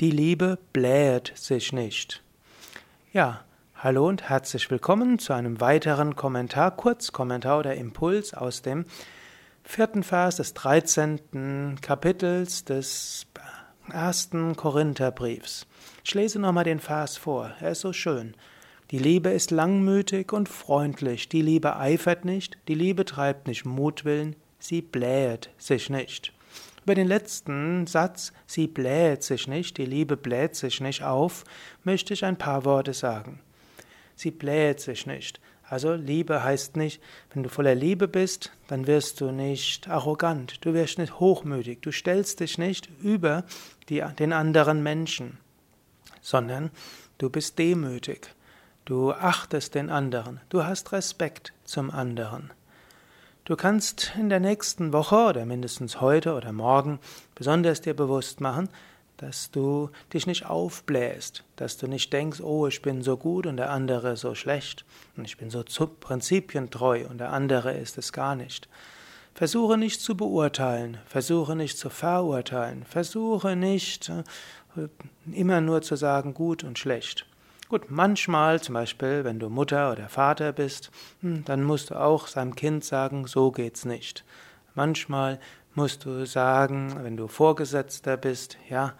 Die Liebe bläht sich nicht. Ja, hallo und herzlich willkommen zu einem weiteren Kommentar, Kurzkommentar oder Impuls aus dem vierten Vers des 13. Kapitels des ersten Korintherbriefs. Ich lese nochmal den Vers vor, er ist so schön. Die Liebe ist langmütig und freundlich, die Liebe eifert nicht, die Liebe treibt nicht Mutwillen, sie bläht sich nicht. Über den letzten Satz, sie bläht sich nicht, die Liebe bläht sich nicht auf, möchte ich ein paar Worte sagen. Sie bläht sich nicht. Also Liebe heißt nicht, wenn du voller Liebe bist, dann wirst du nicht arrogant, du wirst nicht hochmütig, du stellst dich nicht über die, den anderen Menschen, sondern du bist demütig, du achtest den anderen, du hast Respekt zum anderen. Du kannst in der nächsten Woche oder mindestens heute oder morgen besonders dir bewusst machen, dass du dich nicht aufbläst, dass du nicht denkst, oh, ich bin so gut und der andere so schlecht und ich bin so prinzipientreu und der andere ist es gar nicht. Versuche nicht zu beurteilen, versuche nicht zu verurteilen, versuche nicht äh, immer nur zu sagen gut und schlecht. Gut, manchmal, zum Beispiel, wenn du Mutter oder Vater bist, hm, dann musst du auch seinem Kind sagen, so geht's nicht. Manchmal musst du sagen, wenn du Vorgesetzter bist, ja,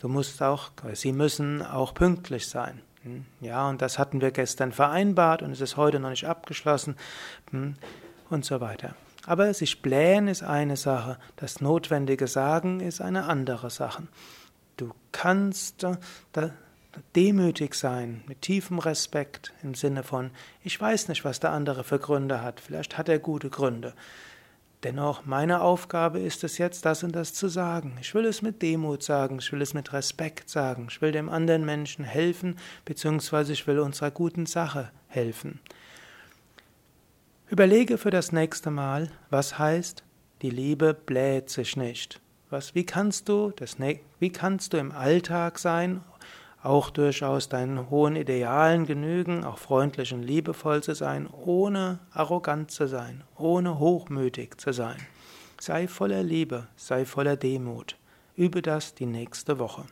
du musst auch, sie müssen auch pünktlich sein. Hm, ja, und das hatten wir gestern vereinbart und es ist heute noch nicht abgeschlossen hm, und so weiter. Aber sich blähen ist eine Sache, das notwendige Sagen ist eine andere Sache. Du kannst äh, demütig sein, mit tiefem Respekt im Sinne von, ich weiß nicht, was der andere für Gründe hat, vielleicht hat er gute Gründe. Dennoch, meine Aufgabe ist es jetzt, das und das zu sagen. Ich will es mit Demut sagen, ich will es mit Respekt sagen, ich will dem anderen Menschen helfen, beziehungsweise ich will unserer guten Sache helfen. Überlege für das nächste Mal, was heißt, die Liebe bläht sich nicht. Was, wie kannst du das, wie kannst du im Alltag sein auch durchaus deinen hohen Idealen genügen, auch freundlich und liebevoll zu sein, ohne arrogant zu sein, ohne hochmütig zu sein. Sei voller Liebe, sei voller Demut. Übe das die nächste Woche.